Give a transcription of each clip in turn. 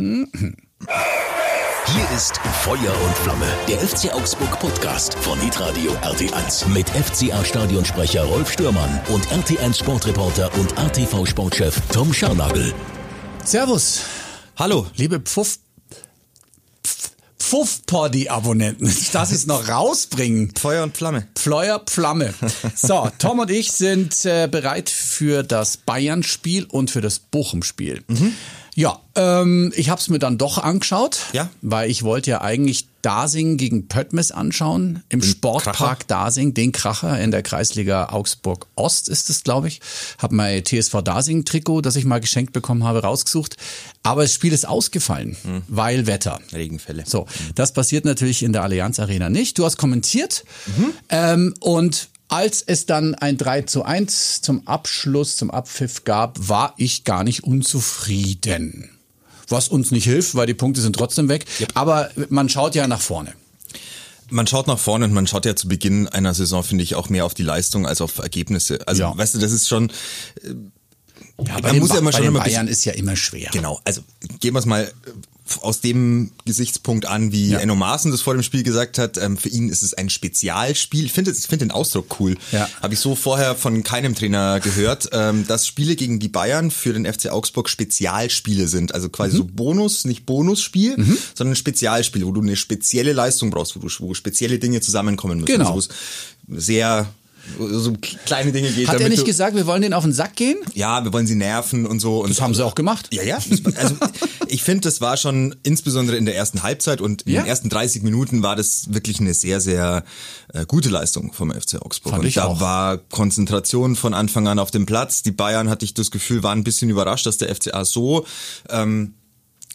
Hier ist Feuer und Flamme, der FC Augsburg Podcast von Hitradio RT1 mit FCA Stadionsprecher Rolf Stürmann und RT1 Sportreporter und ATV Sportchef Tom Scharnagel. Servus, Hallo. liebe Pfuff. Pfuff-Poddy-Abonnenten. Darf es noch rausbringen. Feuer und Flamme. Fleuer Flamme. So, Tom und ich sind äh, bereit für das Bayern-Spiel und für das Bochum-Spiel. Ja, ähm, ich habe es mir dann doch angeschaut, Ja. weil ich wollte ja eigentlich Dasing gegen Pöttmes anschauen, im Sportpark Kracher. Dasing, den Kracher in der Kreisliga Augsburg Ost ist es, glaube ich. Habe mein TSV Dasing Trikot, das ich mal geschenkt bekommen habe, rausgesucht. Aber das Spiel ist ausgefallen, weil Wetter. Regenfälle. So, das passiert natürlich in der Allianz Arena nicht. Du hast kommentiert ähm, und als es dann ein 3 zu 1 zum Abschluss, zum Abpfiff gab, war ich gar nicht unzufrieden. Was uns nicht hilft, weil die Punkte sind trotzdem weg. Aber man schaut ja nach vorne. Man schaut nach vorne und man schaut ja zu Beginn einer Saison, finde ich, auch mehr auf die Leistung als auf Ergebnisse. Also, Ja. weißt du, das ist schon, Ja, Man muss ja immer bei schon den immer Bayern ist ja immer schwer. genau, also gehen wir es mal äh, aus dem Gesichtspunkt an, wie Ja. Enno Maaßen das vor dem Spiel gesagt hat. Ähm, für ihn ist es ein Spezialspiel. Ich finde ich finde den Ausdruck cool. Ja. Habe ich so vorher von keinem Trainer gehört, ähm, dass Spiele gegen die Bayern für den FC Augsburg Spezialspiele sind. Also quasi so Bonus, nicht Bonusspiel, sondern ein Spezialspiel, wo du eine spezielle Leistung brauchst, wo, du, wo spezielle Dinge zusammenkommen müssen. Genau. Also sehr so kleine Dinge geht. Hat er nicht gesagt, wir wollen den auf den Sack gehen? ja, wir wollen sie nerven und so. Und Das haben sie auch gemacht. ja, ja. Also ich finde, das war schon insbesondere in der ersten Halbzeit und in Ja. den ersten 30 Minuten war das wirklich eine sehr, sehr äh, gute Leistung vom FC Augsburg. Fand und da auch. war Konzentration von Anfang an auf dem Platz. Die Bayern hatte ich das Gefühl, waren ein bisschen überrascht, dass der FCA so ähm,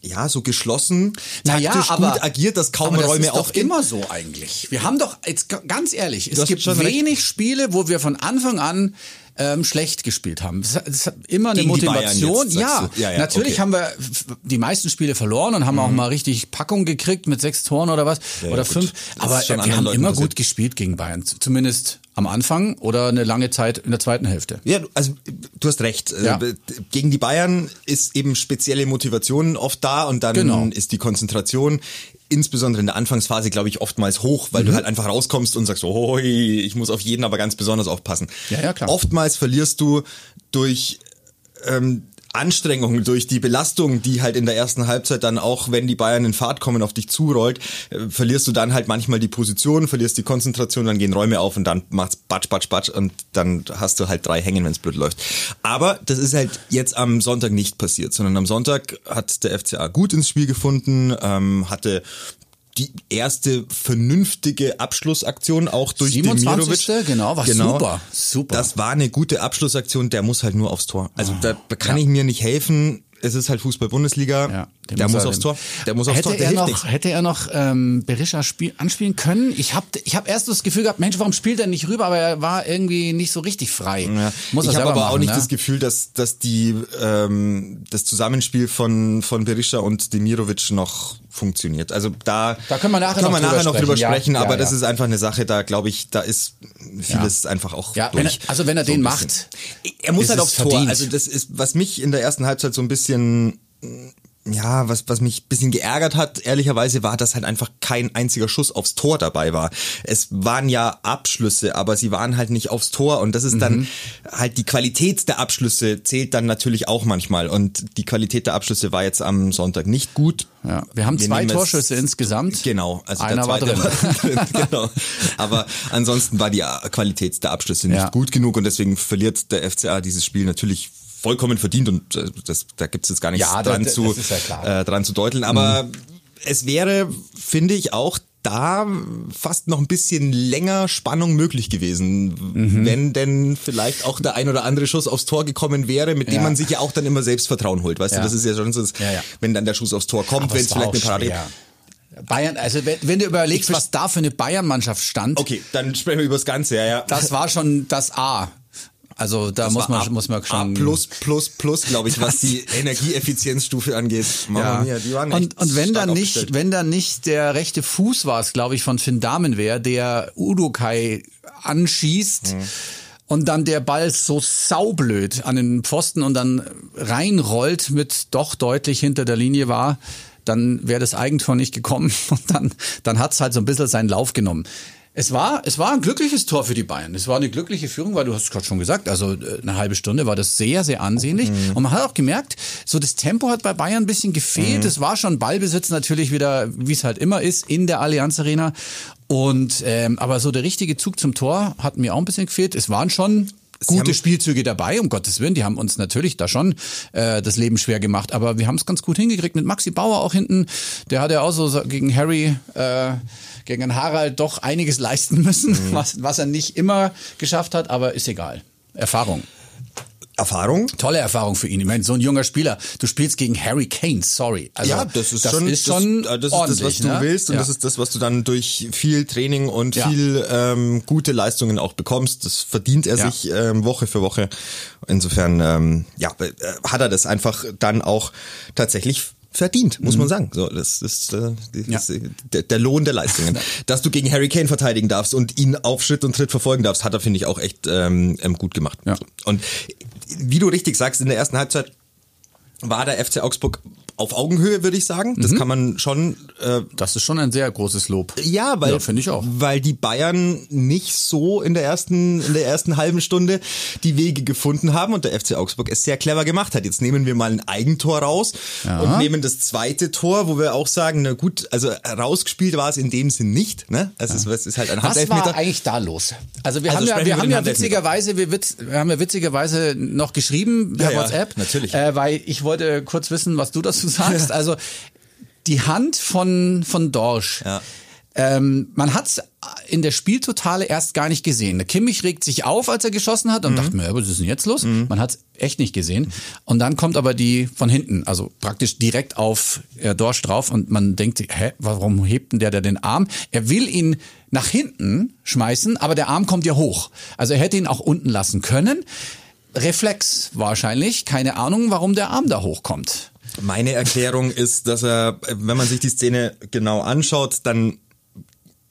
ja, so geschlossen, Naja, taktisch aber- gut agiert, dass kaum das Räume aufgehen. immer so eigentlich. Wir haben doch, jetzt ganz ehrlich, es hast gibt schon recht. wenig Spiele, wo wir von Anfang an ähm, schlecht gespielt haben. Es hat- es hat immer eine Gegen Bayern Motivation. jetzt, ja, du. Ja, ja, natürlich okay. haben wir die meisten Spiele verloren und haben auch mal richtig Packung gekriegt mit sechs Toren oder was Ja, oder fünf. Das Aber wir haben Leuten immer passiert. gut gespielt gegen Bayern, zumindest am Anfang oder eine lange Zeit in der zweiten Hälfte. Ja, also du hast recht. Äh, Ja. Gegen die Bayern ist eben spezielle Motivation oft da und dann Genau. ist die Konzentration insbesondere in der Anfangsphase, glaube ich, oftmals hoch, weil Mhm. du halt einfach rauskommst und sagst, oh, ich muss auf jeden aber ganz besonders aufpassen. Ja, ja, klar. Oftmals verlierst du durch ähm, Anstrengung, durch die Belastung, die halt in der ersten Halbzeit dann auch, wenn die Bayern in Fahrt kommen, auf dich zurollt, äh, verlierst du dann halt manchmal die Position, verlierst die Konzentration, dann gehen Räume auf und dann macht's batsch, batsch, batsch und dann hast du halt drei hängen, wenn's blöd läuft. Aber das ist halt jetzt am Sonntag nicht passiert, sondern am Sonntag hat der FCA gut ins Spiel gefunden, ähm, hatte die erste vernünftige Abschlussaktion auch durch 27. Demirovic. Genau, war super, super. Das war eine gute Abschlussaktion, der muss halt nur aufs Tor. Also da kann ja. ich mir nicht helfen. Es ist halt Fußball-Bundesliga. Ja, den der muss, er- aufs Tor. Der muss aufs hätte Tor. Der er noch, nichts. Hätte er noch ähm, Berisha spiel, anspielen können? Ich habe ich hab erst das Gefühl gehabt, Mensch, warum spielt er nicht rüber? Aber er war irgendwie nicht so richtig frei. Ja. Muss ich habe aber auch machen, nicht ne? das Gefühl, dass, dass die, ähm, das Zusammenspiel von, von Berisha und Demirovic noch funktioniert. Also da, Da können wir nachher können noch wir nachher drüber noch drüber sprechen. Ja, aber ja. das ist einfach eine Sache, da glaube ich, da ist vieles einfach auch Ja, wenn er- also wenn er So den macht. Er muss halt aufs Tor. verdient. Also das ist, was mich in der ersten Halbzeit so ein bisschen ja, was, was mich ein bisschen geärgert hat, ehrlicherweise, war, dass halt einfach kein einziger Schuss aufs Tor dabei war. Es waren ja Abschlüsse, aber sie waren halt nicht aufs Tor und das ist Mhm. dann halt die Qualität der Abschlüsse zählt dann natürlich auch manchmal und die Qualität der Abschlüsse war jetzt am Sonntag nicht gut. Ja, wir haben zwei nehmen jetzt- Torschüsse insgesamt. Genau, also Einer der war zweite drin. war drin. genau. Aber ansonsten war die Qualität der Abschlüsse nicht Ja. gut genug und deswegen verliert der FCA dieses Spiel natürlich vollkommen verdient und äh, das, da gibt's jetzt gar nichts Ja, dran, das- zu, das ja. Mhm. Äh, dran zu deuteln. Aber es wäre, finde ich, auch da fast noch ein bisschen länger Spannung möglich gewesen, Mhm. wenn denn vielleicht auch der ein oder andere Schuss aufs Tor gekommen wäre, mit dem Ja. man sich ja auch dann immer Selbstvertrauen holt. Weißt Ja. du, das ist ja schon so, wenn dann der Schuss aufs Tor kommt, wenn es vielleicht eine Parade schwer. Bayern, also wenn, wenn du überlegst, was da für eine Bayern-Mannschaft stand, Okay, dann sprechen wir über das Ganze, ja, ja. das war schon das A. Also da Das muss man, A- muss man schon. A plus, plus, plus, glaube ich, was die Energieeffizienzstufe angeht. Mama mia, die waren und, und wenn da stark nicht, aufgestellt. wenn da nicht der rechte Fuß war es, glaube ich, von Finn Damen wäre, der Udokai anschießt. Mhm. und dann der Ball so saublöd an den Pfosten und dann reinrollt mit doch deutlich hinter der Linie war, dann wäre das Eigentor nicht gekommen und dann, dann hat's halt so ein bisschen seinen Lauf genommen. Es war, es war ein glückliches Tor für die Bayern. Es war eine glückliche Führung, weil du hast es gerade schon gesagt, also äh, eine halbe Stunde war das sehr, sehr ansehnlich. Mhm. Und man hat auch gemerkt, so das Tempo hat bei Bayern ein bisschen gefehlt. Mhm. Es war schon Ballbesitz natürlich wieder, wie es halt immer ist, in der Allianz Arena. Und ähm, aber so der richtige Zug zum Tor hat mir auch ein bisschen gefehlt. Es waren schon gute Spielzüge dabei, um Gottes Willen. Die haben uns natürlich da schon äh, das Leben schwer gemacht, aber wir haben es ganz gut hingekriegt mit Maxi Bauer auch hinten. Der hat ja auch so gegen Harry, äh, gegen Harald doch einiges leisten müssen, mhm. was, was er nicht immer geschafft hat, aber ist egal. Erfahrung. Erfahrung. Tolle Erfahrung für ihn. Ich meine, so ein junger Spieler. Du spielst gegen Harry Kane, sorry. Also, ja, das ist das schon, ist schon das, das ist das, was du ne? willst und ja. das ist das, was du dann durch viel Training und ja. viel ähm, gute Leistungen auch bekommst. Das verdient er ja. sich ähm, Woche für Woche. Insofern, ähm, ja, äh, hat er das einfach dann auch tatsächlich verdient, muss mhm. man sagen. So, das, das, das, das ja. der, der, Lohn der Leistungen. Dass du gegen Harry Kane verteidigen darfst und ihn auf Schritt und Tritt verfolgen darfst, hat er, finde ich, auch echt ähm, ähm gut gemacht. Ja. Und wie du richtig sagst, in der ersten Halbzeit war der FC Augsburg auf Augenhöhe, würde ich sagen. Das mhm. kann man schon. Äh, das ist schon ein sehr großes Lob. Ja, weil ja, finde ich auch, weil die Bayern nicht so in der ersten in der ersten halben Stunde die Wege gefunden haben und der FC Augsburg es sehr clever gemacht hat. Jetzt nehmen wir mal ein Eigentor raus ja. und nehmen das zweite Tor, wo wir auch sagen, na gut, also rausgespielt war es in dem Sinn nicht. Ne? Also ja. es, es ist halt ein Was war eigentlich da los? Also wir also haben ja wir haben ja witzigerweise wir, witz, wir haben ja witzigerweise noch geschrieben per WhatsApp, natürlich, äh, weil ich wollte kurz wissen, was du dazu du sagst. Also die Hand von, von Dorsch. Ja. Ähm, man hat's in der Spieltotale erst gar nicht gesehen. Der Kimmich regt sich auf, als er geschossen hat und mhm. dachte mir, was ist denn jetzt los? Mhm. Man hat's echt nicht gesehen. Und dann kommt aber die von hinten, also praktisch direkt auf äh, Dorsch drauf und man denkt, hä, warum hebt denn der da den Arm? Er will ihn nach hinten schmeißen, aber der Arm kommt ja hoch. Also er hätte ihn auch unten lassen können. Reflex wahrscheinlich, keine Ahnung, warum der Arm da hochkommt. Meine Erklärung ist, dass er, wenn man sich die Szene genau anschaut, dann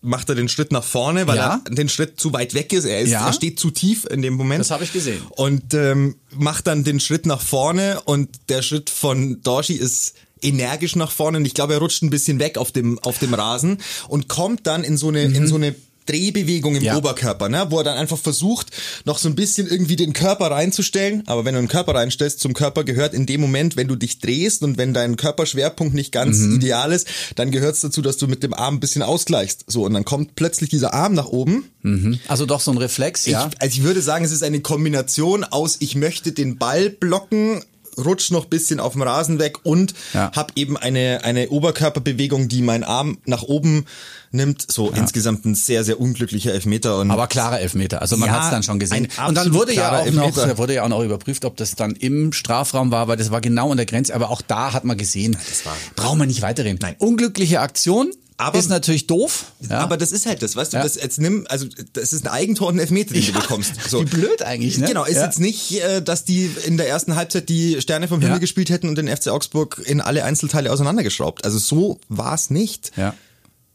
macht er den Schritt nach vorne, weil ja. er den Schritt zu weit weg ist. Er, ist, ja. er steht zu tief in dem Moment. Das habe ich gesehen. Und ähm, macht dann den Schritt nach vorne und der Schritt von Dorshi ist energisch nach vorne und ich glaube, er rutscht ein bisschen weg auf dem auf dem Rasen und kommt dann in so eine mhm. in so eine Drehbewegung im ja. Oberkörper, ne? wo er dann einfach versucht, noch so ein bisschen irgendwie den Körper reinzustellen. Aber wenn du den Körper reinstellst, zum Körper gehört in dem Moment, wenn du dich drehst und wenn dein Körperschwerpunkt nicht ganz mhm. ideal ist, dann gehört es dazu, dass du mit dem Arm ein bisschen ausgleichst. So, und dann kommt plötzlich dieser Arm nach oben. Mhm. Also doch so ein Reflex, ja. Ich, also ich würde sagen, es ist eine Kombination aus, ich möchte den Ball blocken rutsch noch bisschen auf dem Rasen weg und ja. habe eben eine, eine Oberkörperbewegung, die meinen Arm nach oben nimmt. So ja. insgesamt ein sehr, sehr unglücklicher Elfmeter. Und Aber klarer Elfmeter. Also man ja, hat es dann schon gesehen. Und dann wurde ja auch Elfmeter. noch, wurde ja auch noch überprüft, ob das dann im Strafraum war, weil das war genau an der Grenze. Aber auch da hat man gesehen, das war, brauchen wir nicht weiterreden. Nein. Unglückliche Aktion, aber, ist natürlich doof. Ja. Aber das ist halt das, weißt du, ja. das jetzt nimm, also das ist ein Eigentor und ein Elfmeter, den ja. du bekommst. So. Wie blöd eigentlich, ne? Genau, ist jetzt nicht, äh, dass die in der ersten Halbzeit die Sterne vom Himmel gespielt hätten und den FC Augsburg in alle Einzelteile auseinandergeschraubt. Also so war es nicht. Ja.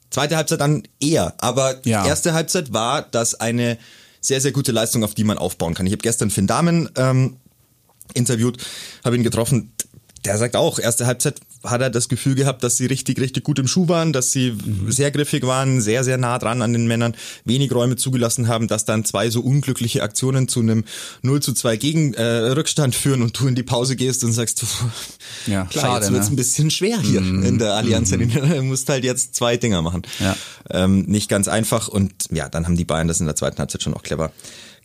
Zweite Halbzeit dann eher, aber ja. erste Halbzeit war das eine sehr, sehr gute Leistung, auf die man aufbauen kann. Ich habe gestern Finn Dahmen ähm, interviewt, habe ihn getroffen. Der sagt auch, erste Halbzeit hat er das Gefühl gehabt, dass sie richtig, richtig gut im Schuh waren, dass sie mhm. sehr griffig waren, sehr, sehr nah dran an den Männern, wenig Räume zugelassen haben, dass dann zwei so unglückliche Aktionen zu einem 0 zu 2 gegen äh, Rückstand führen und du in die Pause gehst und sagst, ja, klar, schade, jetzt wird's ne? ein bisschen schwer hier mhm. in der Allianz. Mhm. Du musst halt jetzt zwei Dinger machen. Ja. Ähm, nicht ganz einfach und ja, dann haben die Bayern das in der zweiten Halbzeit schon auch clever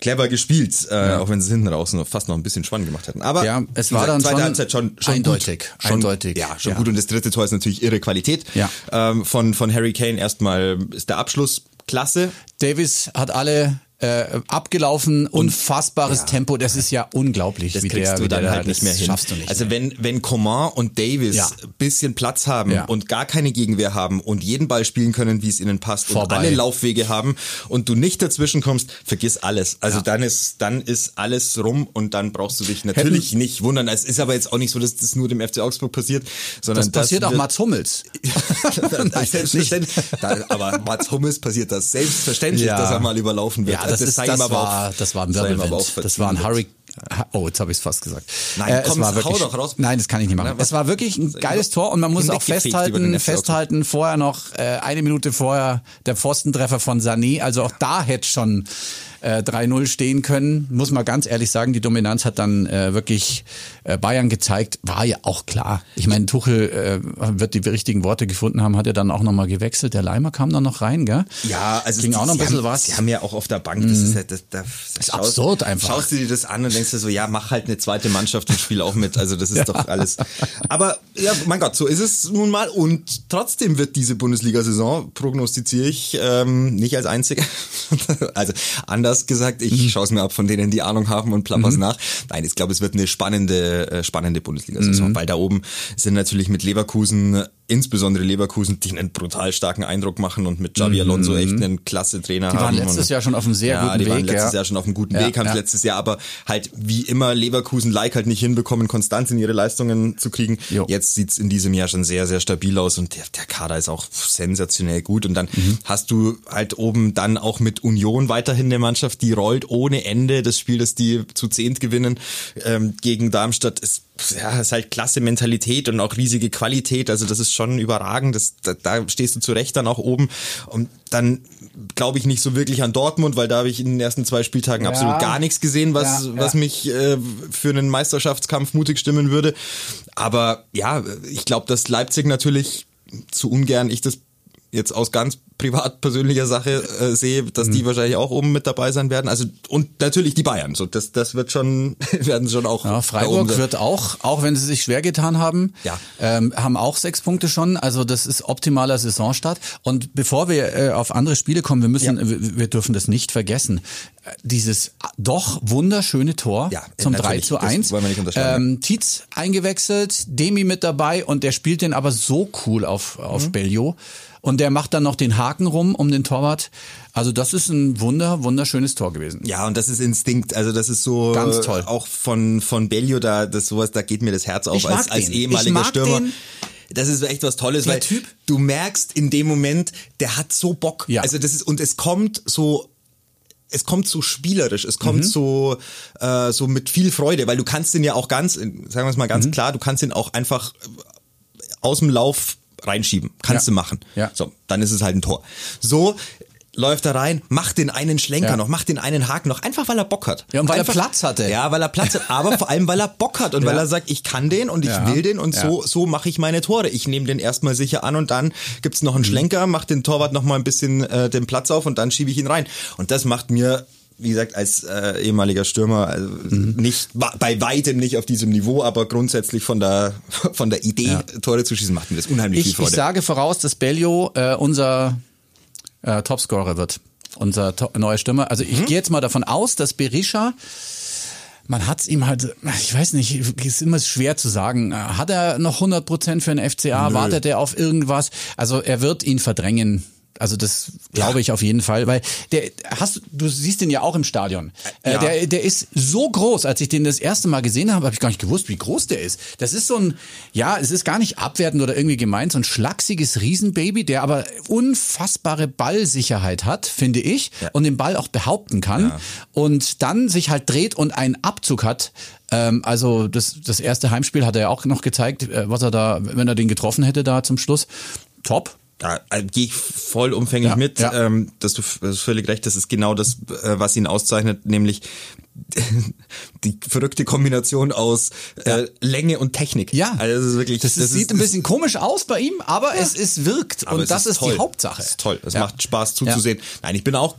clever gespielt, äh, ja. auch wenn sie hinten raus noch fast noch ein bisschen spannend gemacht hätten. Aber ja, es war dann zweite schon Halbzeit schon, schon eindeutig, gut, schon, eindeutig. Ja, schon ja. gut. Und das dritte Tor ist natürlich irre Qualität. Ja. Ähm, von von Harry Kane erstmal ist der Abschluss klasse. Davis hat alle äh, abgelaufen, unfassbares ja. Tempo. Das ist ja unglaublich, das wie kriegst der, du dann der, halt nicht mehr hin. Schaffst du nicht also mehr. wenn wenn Coman und Davis ja. bisschen Platz haben ja. und gar keine Gegenwehr haben und jeden Ball spielen können, wie es ihnen passt Vorbei. und alle Laufwege haben und du nicht dazwischen kommst, vergiss alles. Also dann ist dann ist alles rum und dann brauchst du dich natürlich Hätten. nicht wundern. Es ist aber jetzt auch nicht so, dass das nur dem FC Augsburg passiert, sondern das passiert auch Mats Hummels. Nein, selbstverständlich. Da, aber Mats Hummels passiert das selbstverständlich, dass er mal überlaufen wird. Ja, das das, ist, das war, auf- das war ein Wirbelwind. Das war ein. Hurricane. Oh, jetzt habe ich es fast gesagt. Nein, Äh, komm, war hau wirklich, doch raus. Nein, das kann ich nicht machen. Na, es war wirklich ein geiles Tor und man muss auch festhalten, festhalten, vorher noch äh, eine Minute vorher der Pfostentreffer von Sané. Also auch da hätte schon äh, 3-0 stehen können. Muss man ganz ehrlich sagen, die Dominanz hat dann äh, wirklich äh, Bayern gezeigt. War ja auch klar. Ich meine, Tuchel äh, wird die richtigen Worte gefunden haben, hat er dann auch nochmal gewechselt. Der Leimer kam dann noch rein, gell? Ja, also Ging die, auch noch ein bisschen haben, was. Mhm. Sie haben ja auch auf der Bank, das ist ja, das, das, das ist absurd einfach. Schaust du dir das an und denkst dir so, ja, mach halt eine zweite Mannschaft und spiel auch mit. Also das ist doch alles. Aber ja, mein Gott, so ist es nun mal. Und trotzdem wird diese Bundesliga-Saison, prognostiziere ich, ähm, nicht als einzige. also anders gesagt, Mhm. ich schaue es mir ab von denen, die Ahnung haben und plapper's nach. Nein, ich glaube, es wird eine spannende, äh, spannende Bundesliga-Saison, Mhm. weil da oben sind natürlich mit Leverkusen insbesondere Leverkusen, die einen brutal starken Eindruck machen und mit Xavi Alonso echt einen klasse Trainer Mhm. Die haben. waren letztes und, Jahr schon auf einem sehr ja, guten die waren Weg, letztes ja. Jahr schon auf einem guten Ja, Weg, haben ja. letztes Jahr aber halt wie immer Leverkusen-like halt nicht hinbekommen, konstant in ihre Leistungen zu kriegen. Jo. Jetzt sieht's in diesem Jahr schon sehr, sehr stabil aus und der, der Kader ist auch sensationell gut. Und dann Mhm. hast du halt oben dann auch mit Union weiterhin eine Mannschaft, die rollt ohne Ende. Das Spiel, das die zu zehnt gewinnen ähm, gegen Darmstadt, ist ja, ist halt klasse Mentalität und auch riesige Qualität. Also das ist schon überragend. Das, da, da stehst du zu Recht dann auch oben. Und dann glaube ich nicht so wirklich an Dortmund, weil da habe ich in den ersten zwei Spieltagen Ja. absolut gar nichts gesehen, was, Ja, ja. was mich äh, für einen Meisterschaftskampf mutig stimmen würde. Aber ja, ich glaube, dass Leipzig natürlich zu ungern ich das jetzt aus ganz privat persönlicher Sache äh, sehe, dass Mhm. die wahrscheinlich auch oben mit dabei sein werden. Also und natürlich die Bayern. So das das wird schon werden schon auch Ja, Freiburg wird auch, auch wenn sie sich schwer getan haben, Ja. ähm, haben auch sechs Punkte schon. Also das ist optimaler Saisonstart. Und bevor wir äh, auf andere Spiele kommen, wir müssen, Ja. wir, wir dürfen das nicht vergessen. Dieses doch wunderschöne Tor Ja, zum natürlich. 3 zu Das 1. wollen wir nicht unterschlagen. Ähm, Tietz eingewechselt, Demi mit dabei und der spielt den aber so cool auf, Mhm. auf Bellio. Und der macht dann noch den Haken rum um den Torwart. Also das ist ein wunder, wunderschönes Tor gewesen. Ja, und das ist Instinkt, also das ist so Ganz toll. auch von von Bellio da das sowas, da geht mir das Herz auf als als ehemaliger Ich mag Stürmer. den. Das ist echt was Tolles, Der weil Typ. du merkst in dem Moment, der hat so Bock. Ja. Also das ist und es kommt so es kommt so spielerisch, es Mhm. kommt so äh, so mit viel Freude, weil du kannst den ja auch ganz, sagen wir es mal Mhm. ganz klar, du kannst den auch einfach aus dem Lauf reinschieben. Kannst Ja. du machen. Ja. So, dann ist es halt ein Tor. So läuft er rein, macht den einen Schlenker Ja. noch, macht den einen Haken noch, einfach weil er Bock hat. Ja, und weil er einfach, Platz hatte. Ja, weil er Platz hat, aber vor allem weil er Bock hat und Ja. weil er sagt, ich kann den und ich Ja. will den und so so mache ich meine Tore. Ich nehme den erstmal sicher an und dann gibt's noch einen Mhm. Schlenker, macht den Torwart noch mal ein bisschen äh, den Platz auf und dann schiebe ich ihn rein. Und das macht mir wie gesagt, als äh, ehemaliger Stürmer, also Mhm. nicht bei weitem nicht auf diesem Niveau, aber grundsätzlich von der von der Idee, Tore zu schießen, macht mir das unheimlich viel Ich, ich Freude. sage voraus, dass Bellio äh, unser äh, Topscorer wird. Unser to neuer Stürmer. Also Mhm. ich gehe jetzt mal davon aus, dass Berisha, man hat es ihm halt, ich weiß nicht, ist immer schwer zu sagen. Hat er noch 100 Prozent für den FCA? Wartet er auf irgendwas? Also er wird ihn verdrängen. Also das glaube Ja. ich auf jeden Fall, weil der hast du siehst ihn ja auch im Stadion. Äh, Ja. Der der ist so groß, als ich den das erste Mal gesehen habe, habe ich gar nicht gewusst, wie groß der ist. Das ist so ein ja, es ist gar nicht abwertend oder irgendwie gemeint, so ein schlachsiges Riesenbaby, der aber unfassbare Ballsicherheit hat, finde ich, Ja. und den Ball auch behaupten kann und dann sich halt dreht und einen Abzug hat. Ähm, also das das erste Heimspiel hat er ja auch noch gezeigt, äh, was er da, wenn er den getroffen hätte da zum Schluss. Top. Da äh, gehe ich vollumfänglich Ja, mit, ja. Ähm, dass du das ist völlig recht, das ist genau das, äh, was ihn auszeichnet, nämlich die verrückte Kombination aus äh, Länge und Technik. Ja, also das ist wirklich, das, ist, sieht ein bisschen komisch aus bei ihm, aber es, es wirkt aber und es das ist, toll. die Hauptsache. Das ist toll, es Ja. macht Spaß zuzusehen. Nein, ich bin auch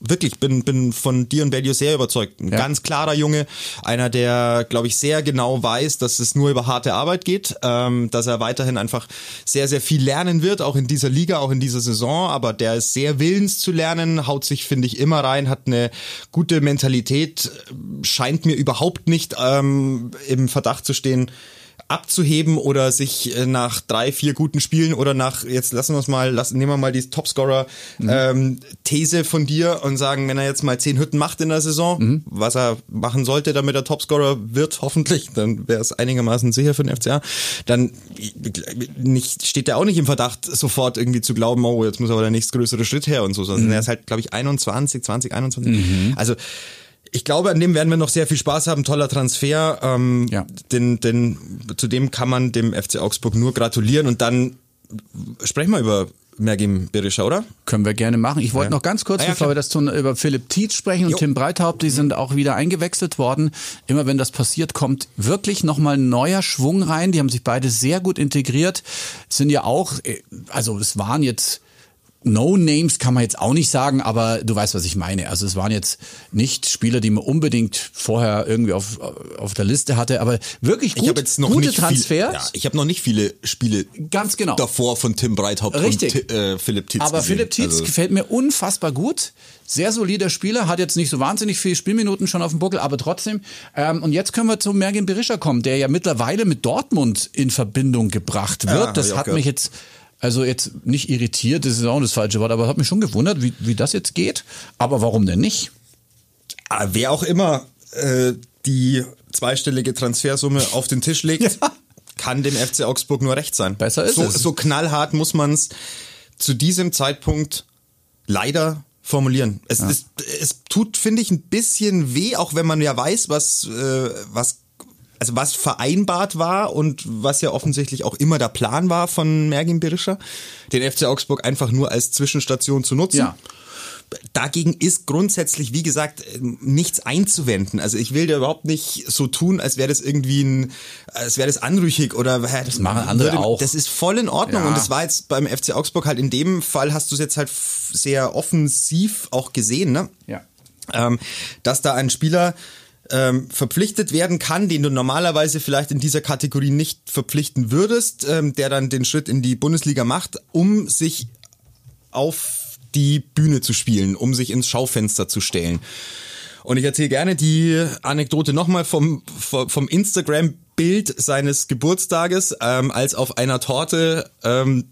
wirklich bin bin von dir und Bellio sehr überzeugt. Ein Ja. ganz klarer Junge, einer der glaube ich sehr genau weiß, dass es nur über harte Arbeit geht, ähm, dass er weiterhin einfach sehr sehr viel lernen wird, auch in dieser Liga, auch in dieser Saison. Aber der ist sehr willens zu lernen, haut sich finde ich immer rein, hat eine gute Mentalität, scheint mir überhaupt nicht ähm, im Verdacht zu stehen abzuheben oder sich äh, nach drei, vier guten Spielen oder nach, jetzt lassen wir es mal, lassen, nehmen wir mal die Topscorer-These mhm. ähm, von dir und sagen, wenn er jetzt mal zehn Hütten macht in der Saison, mhm. was er machen sollte, damit er Topscorer wird, hoffentlich, dann wäre es einigermaßen sicher für den FCA, dann nicht, steht er auch nicht im Verdacht, sofort irgendwie zu glauben, oh, jetzt muss aber der nächstgrößere Schritt her und so, sondern mhm. er ist halt, glaube ich, 21, 20, 21. Mhm. Also ich glaube, an dem werden wir noch sehr viel Spaß haben. Toller Transfer. Ähm, ja. denn, denn zu dem kann man dem FC Augsburg nur gratulieren. Und dann sprechen wir über Mergim Berisha, oder? Können wir gerne machen. Ich wollte ja. noch ganz kurz, ah, ja, bevor wir das tun, über Philipp Tietz sprechen und jo. Tim Breithaupt, die sind auch wieder eingewechselt worden. Immer wenn das passiert, kommt wirklich nochmal neuer Schwung rein. Die haben sich beide sehr gut integriert. Sind ja auch, äh, also es waren jetzt No-Names kann man jetzt auch nicht sagen, aber du weißt, was ich meine. Also es waren jetzt nicht Spieler, die man unbedingt vorher irgendwie auf, auf der Liste hatte, aber wirklich gut, ich jetzt noch gute nicht Transfers. Viel, ja, ich habe noch nicht viele Spiele Ganz genau. davor von Tim Breithaupt Richtig. und äh, Philipp Tietz Aber gesehen. Philipp Tietz also. gefällt mir unfassbar gut. Sehr solider Spieler, hat jetzt nicht so wahnsinnig viele Spielminuten schon auf dem Buckel, aber trotzdem. Ähm, und jetzt können wir zu Mergin Berisha kommen, der ja mittlerweile mit Dortmund in Verbindung gebracht wird. Ja, das hat gehört. mich jetzt also jetzt nicht irritiert, das ist auch das falsche Wort, aber hat mich schon gewundert, wie, wie das jetzt geht. Aber warum denn nicht? Ah, wer auch immer äh, die zweistellige Transfersumme auf den Tisch legt, ja. kann dem FC Augsburg nur recht sein. Besser ist so, es. So knallhart muss man es zu diesem Zeitpunkt leider formulieren. Es, ja. es, es tut, finde ich, ein bisschen weh, auch wenn man ja weiß, was, äh, was also was vereinbart war und was ja offensichtlich auch immer der Plan war von Mergin Berischer, den FC Augsburg einfach nur als Zwischenstation zu nutzen. Ja. Dagegen ist grundsätzlich, wie gesagt, nichts einzuwenden. Also ich will da überhaupt nicht so tun, als wäre das irgendwie ein, als wäre das anrüchig oder das machen andere würde, auch. Das ist voll in Ordnung ja. und das war jetzt beim FC Augsburg halt in dem Fall hast du es jetzt halt sehr offensiv auch gesehen, ne? Ja. Ähm, dass da ein Spieler ähm, verpflichtet werden kann, den du normalerweise vielleicht in dieser Kategorie nicht verpflichten würdest, ähm, der dann den Schritt in die Bundesliga macht, um sich auf die Bühne zu spielen, um sich ins Schaufenster zu stellen. Und ich erzähle gerne die Anekdote nochmal vom, vom Instagram-Bild seines Geburtstages, ähm, als auf einer Torte ähm,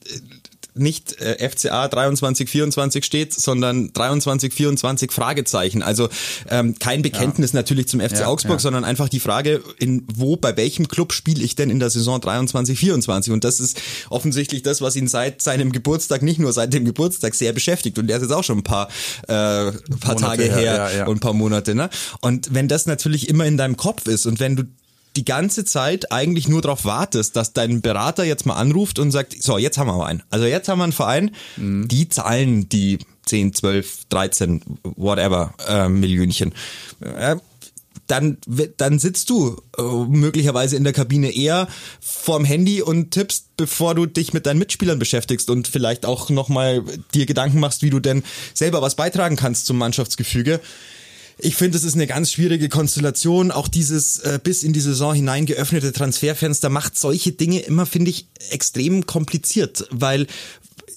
nicht äh, FCA 2324 steht, sondern 2324 Fragezeichen. Also ähm, kein Bekenntnis ja. natürlich zum FC ja, Augsburg, ja. sondern einfach die Frage, in wo, bei welchem Club spiele ich denn in der Saison 23, 24? Und das ist offensichtlich das, was ihn seit seinem Geburtstag, nicht nur seit dem Geburtstag, sehr beschäftigt. Und der ist jetzt auch schon ein paar, äh, paar Monate Tage her und ein paar Monate. Ne? Und wenn das natürlich immer in deinem Kopf ist und wenn du die ganze Zeit eigentlich nur darauf wartest, dass dein Berater jetzt mal anruft und sagt, so, jetzt haben wir einen. Also jetzt haben wir einen Verein, mhm. die zahlen die 10, 12, 13, whatever, äh, Millionchen. Äh, dann, dann sitzt du äh, möglicherweise in der Kabine eher vorm Handy und tippst, bevor du dich mit deinen Mitspielern beschäftigst und vielleicht auch nochmal dir Gedanken machst, wie du denn selber was beitragen kannst zum Mannschaftsgefüge. Ich finde, es ist eine ganz schwierige Konstellation. Auch dieses äh, bis in die Saison hinein geöffnete Transferfenster macht solche Dinge immer, finde ich, extrem kompliziert, weil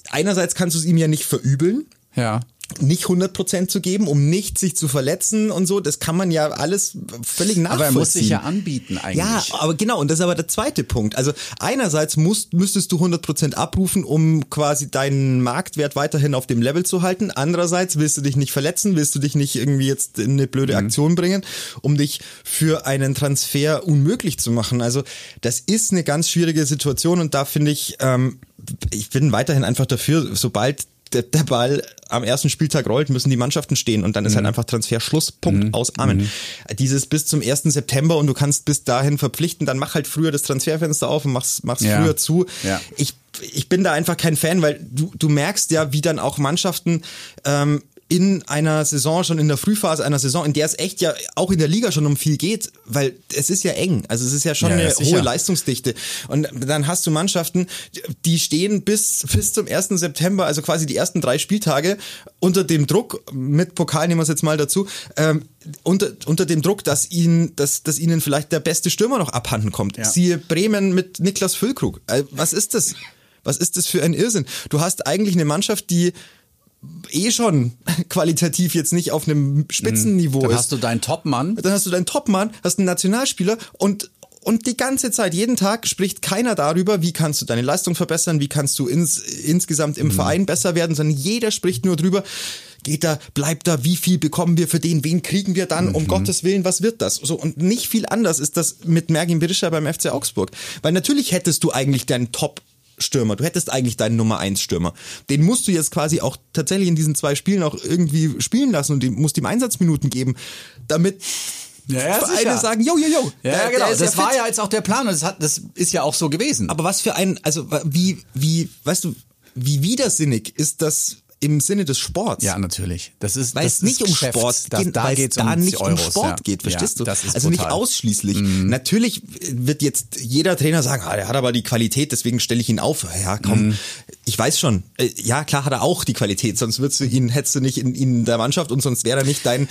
einerseits kannst du es ihm ja nicht verübeln. Ja nicht 100% zu geben, um nicht sich zu verletzen und so. Das kann man ja alles völlig nachvollziehen. Aber er muss sich ja anbieten eigentlich. Ja, aber genau. Und das ist aber der zweite Punkt. Also einerseits musst, müsstest du 100% abrufen, um quasi deinen Marktwert weiterhin auf dem Level zu halten. Andererseits willst du dich nicht verletzen, willst du dich nicht irgendwie jetzt in eine blöde mhm. Aktion bringen, um dich für einen Transfer unmöglich zu machen. Also das ist eine ganz schwierige Situation und da finde ich, ähm, ich bin weiterhin einfach dafür, sobald der, der Ball am ersten Spieltag rollt, müssen die Mannschaften stehen und dann ist halt mhm. halt einfach Transferschluss, Punkt, mhm. aus, Amen. Mhm. Dieses bis zum 1. September und du kannst bis dahin verpflichten, dann mach halt früher das Transferfenster auf und mach's, mach's ja. früher zu. Ja. Ich, ich bin da einfach kein Fan, weil du, du merkst ja, wie dann auch Mannschaften ähm, in einer Saison, schon in der Frühphase einer Saison, in der es echt ja auch in der Liga schon um viel geht, weil es ist ja eng. Also es ist ja schon ja, eine hohe Leistungsdichte. Und dann hast du Mannschaften, die stehen bis, bis zum 1. September, also quasi die ersten drei Spieltage, unter dem Druck, mit Pokal nehmen wir es jetzt mal dazu, ähm, unter, unter dem Druck, dass ihnen, dass, dass ihnen vielleicht der beste Stürmer noch abhanden kommt. Ja. Siehe Bremen mit Niklas Füllkrug. Äh, was ist das? Was ist das für ein Irrsinn? Du hast eigentlich eine Mannschaft, die eh schon qualitativ jetzt nicht auf einem Spitzenniveau Dann ist. hast du deinen Topmann. Dann hast du deinen Topmann, hast einen Nationalspieler und und die ganze Zeit, jeden Tag spricht keiner darüber, wie kannst du deine Leistung verbessern, wie kannst du ins, insgesamt im mhm. Verein besser werden, sondern jeder spricht nur drüber, geht da, bleibt da, wie viel bekommen wir für den, wen kriegen wir dann, um mhm. Gottes Willen, was wird das? So, und nicht viel anders ist das mit Mergin Berischer beim FC Augsburg. Weil natürlich hättest du eigentlich deinen Top Stürmer. Du hättest eigentlich deinen Nummer 1 Stürmer. Den musst du jetzt quasi auch tatsächlich in diesen zwei Spielen auch irgendwie spielen lassen und musst ihm Einsatzminuten geben, damit ja, ja, Vereine sagen, jo, jo, jo. Ja, der, genau. Der das ja war ja jetzt auch der Plan und das, hat, das ist ja auch so gewesen. Aber was für ein, also wie, wie, weißt du, wie widersinnig ist das im Sinne des Sports. Ja, natürlich. Das ist weil das es nicht um Geschäft, Sport geht, da geht es da um nicht Euros, um Sport ja. geht, verstehst ja, du? also brutal. nicht ausschließlich. Mhm. Natürlich wird jetzt jeder Trainer sagen, ah, der hat aber die Qualität, deswegen stelle ich ihn auf. Ja, komm, mhm. ich weiß schon. Äh, ja, klar hat er auch die Qualität, sonst würdest du ihn hättest du nicht in, in der Mannschaft und sonst wäre er nicht dein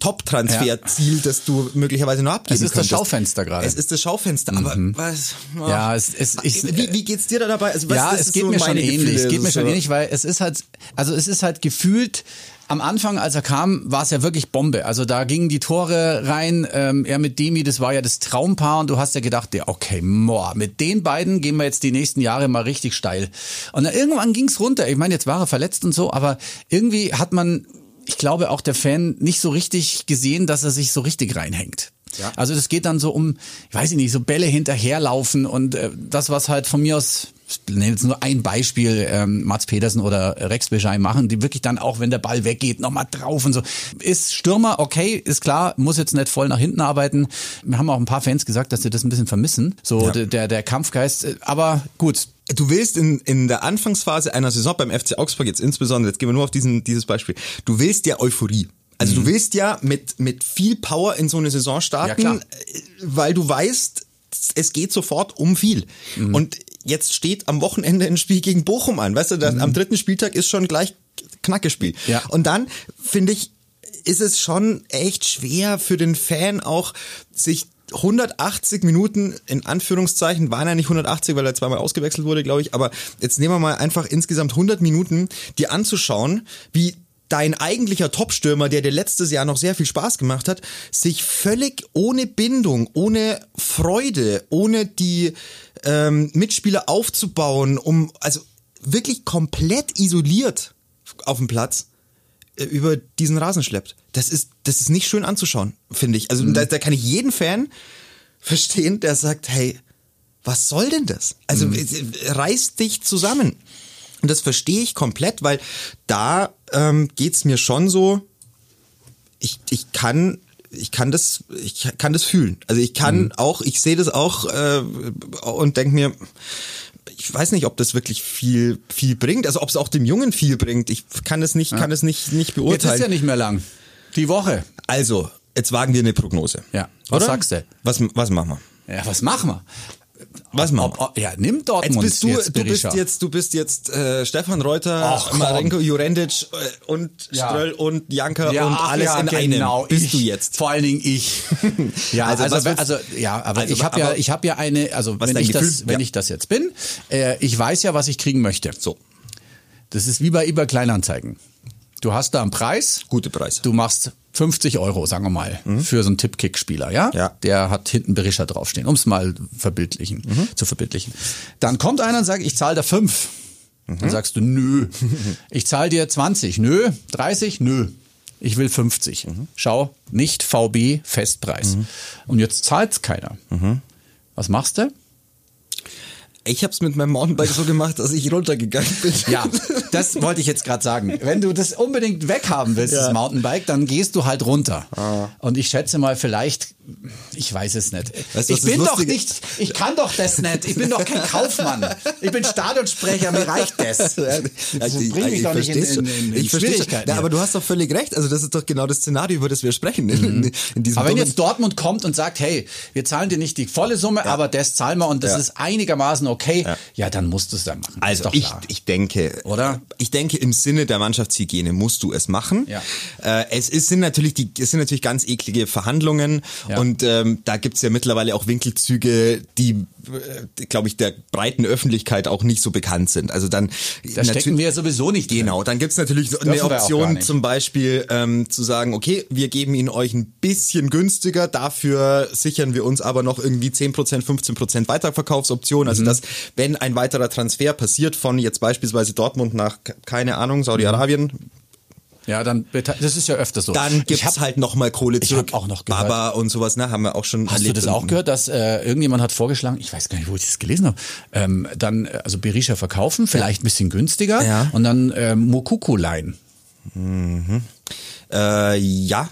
Top-Transferziel, ja. das du möglicherweise noch abgeben Es ist könntest. das Schaufenster gerade. Es ist das Schaufenster, aber mhm. was? Oh. Ja, es, es ist. Wie, wie geht's dir da dabei? Also, was, ja, es geht so mir schon ähnlich. Es geht mir schon ähnlich, weil es ist halt, also es ist halt gefühlt am Anfang, als er kam, war es ja wirklich Bombe. Also da gingen die Tore rein. Ähm, er mit Demi, das war ja das Traumpaar und du hast ja gedacht, ja, okay, moa, mit den beiden gehen wir jetzt die nächsten Jahre mal richtig steil. Und dann irgendwann ging's runter. Ich meine, jetzt war er verletzt und so, aber irgendwie hat man, ich glaube, auch der Fan nicht so richtig gesehen, dass er sich so richtig reinhängt. Ja. Also das geht dann so um, ich weiß nicht, so Bälle hinterherlaufen und äh, das, was halt von mir aus ich nenne jetzt nur ein Beispiel, ähm, Mats Petersen oder Rex Bescheid machen, die wirklich dann auch, wenn der Ball weggeht, nochmal drauf und so. Ist Stürmer, okay, ist klar, muss jetzt nicht voll nach hinten arbeiten. Wir haben auch ein paar Fans gesagt, dass sie das ein bisschen vermissen, so ja. der, der Kampfgeist. Aber gut, Du willst in, in der Anfangsphase einer Saison beim FC Augsburg jetzt insbesondere, jetzt gehen wir nur auf diesen, dieses Beispiel, du willst ja Euphorie. Also mhm. du willst ja mit, mit viel Power in so eine Saison starten, ja, weil du weißt, es geht sofort um viel. Mhm. Und jetzt steht am Wochenende ein Spiel gegen Bochum an. Weißt du, das, mhm. am dritten Spieltag ist schon gleich Knackespiel. Ja. Und dann finde ich, ist es schon echt schwer für den Fan auch, sich 180 Minuten in Anführungszeichen waren ja nicht 180, weil er zweimal ausgewechselt wurde, glaube ich. Aber jetzt nehmen wir mal einfach insgesamt 100 Minuten, die anzuschauen, wie dein eigentlicher Topstürmer, der dir letztes Jahr noch sehr viel Spaß gemacht hat, sich völlig ohne Bindung, ohne Freude, ohne die ähm, Mitspieler aufzubauen, um also wirklich komplett isoliert auf dem Platz äh, über diesen Rasen schleppt. Das ist, das ist nicht schön anzuschauen, finde ich. Also mhm. da, da kann ich jeden Fan verstehen, der sagt, hey, was soll denn das? Also mhm. reiß dich zusammen. Und das verstehe ich komplett, weil da ähm, geht's mir schon so, ich, ich kann ich kann das ich kann das fühlen. Also ich kann mhm. auch, ich sehe das auch äh, und denke mir, ich weiß nicht, ob das wirklich viel viel bringt, also ob es auch dem Jungen viel bringt. Ich kann es nicht ja. kann es nicht nicht beurteilen. Jetzt ist ja nicht mehr lang. Die Woche. Also, jetzt wagen wir eine Prognose. Ja. Was Oder? sagst du? Was was machen wir? Ja, was machen wir? Was wir? Ja, nimm Dortmund jetzt bist du, jetzt, du bist jetzt, du bist jetzt äh, Stefan Reuter, ach, Marenko Jurendic äh, und ja. Ströll und Janka ja, und alles ja, in genau. einem. Bist ich, du jetzt? Vor allen Dingen ich. ja, also, also, also ja, aber also, ich habe ja, ich habe ja eine, also wenn ich Gefühl? das, wenn ich das jetzt bin, äh, ich weiß ja, was ich kriegen möchte. So. Das ist wie bei eBay Kleinanzeigen. Du hast da einen Preis. Gute Preis. Du machst 50 Euro, sagen wir mal, mhm. für so einen Tippkick-Spieler, ja? ja? Der hat hinten Berischer draufstehen, um es mal verbildlichen, mhm. zu verbildlichen. Dann kommt einer und sagt, ich zahle da 5. Mhm. Dann sagst du, nö. Ich zahle dir 20. Nö. 30? Nö. Ich will 50. Mhm. Schau, nicht VB Festpreis. Mhm. Und jetzt zahlt keiner. Mhm. Was machst du? Ich habe es mit meinem Mountainbike so gemacht, dass ich runtergegangen bin. Ja, das wollte ich jetzt gerade sagen. Wenn du das unbedingt weghaben willst, ja. das Mountainbike, dann gehst du halt runter. Ah. Und ich schätze mal, vielleicht, ich weiß es nicht. Weißt ich bin doch nicht, ich kann doch das nicht. Ich bin doch kein Kaufmann. Ich bin Stadionsprecher, mir reicht das. das also, bringt mich ich doch nicht in, in, in, in Schwierigkeiten. Ja, aber du hast doch völlig recht. Also das ist doch genau das Szenario, über das wir sprechen. Mhm. Aber wenn jetzt Dortmund kommt und sagt, hey, wir zahlen dir nicht die volle Summe, aber das zahlen wir und das ist einigermaßen okay, ja, ja dann musst du es dann machen. Also ich, ich denke, oder? Ich denke, im Sinne der Mannschaftshygiene musst du es machen. Ja. Äh, es ist, sind natürlich die, es sind natürlich ganz eklige Verhandlungen ja. Und ähm, da gibt's ja mittlerweile auch Winkelzüge, die, äh, glaube ich, der breiten Öffentlichkeit auch nicht so bekannt sind. Also dann Da stecken wir ja sowieso nicht drin. Genau, dann gibt's natürlich eine dürfen gar Option zum Beispiel ähm, zu sagen, okay, wir geben ihn euch ein bisschen günstiger, dafür sichern wir uns aber noch irgendwie 10%, 15% Weiterverkaufsoption. Mhm. Also dass, wenn ein weiterer Transfer passiert von jetzt beispielsweise Dortmund nach, keine Ahnung, Saudi-Arabien, Ja, dann das ist ja öfter so. dann Ich gibt's hab- halt noch mal Kohle ich zurück. hab auch noch gehört- Baba und sowas, ne, haben wir auch schon Hast du erlebt. das auch gehört, dass äh, irgendjemand hat vorgeschlagen, ich weiß gar nicht, wo ich das gelesen habe, ähm, dann also Berisha verkaufen, vielleicht ein bisschen günstiger Ja. und dann äh, Mokuku leihen. Äh, ja.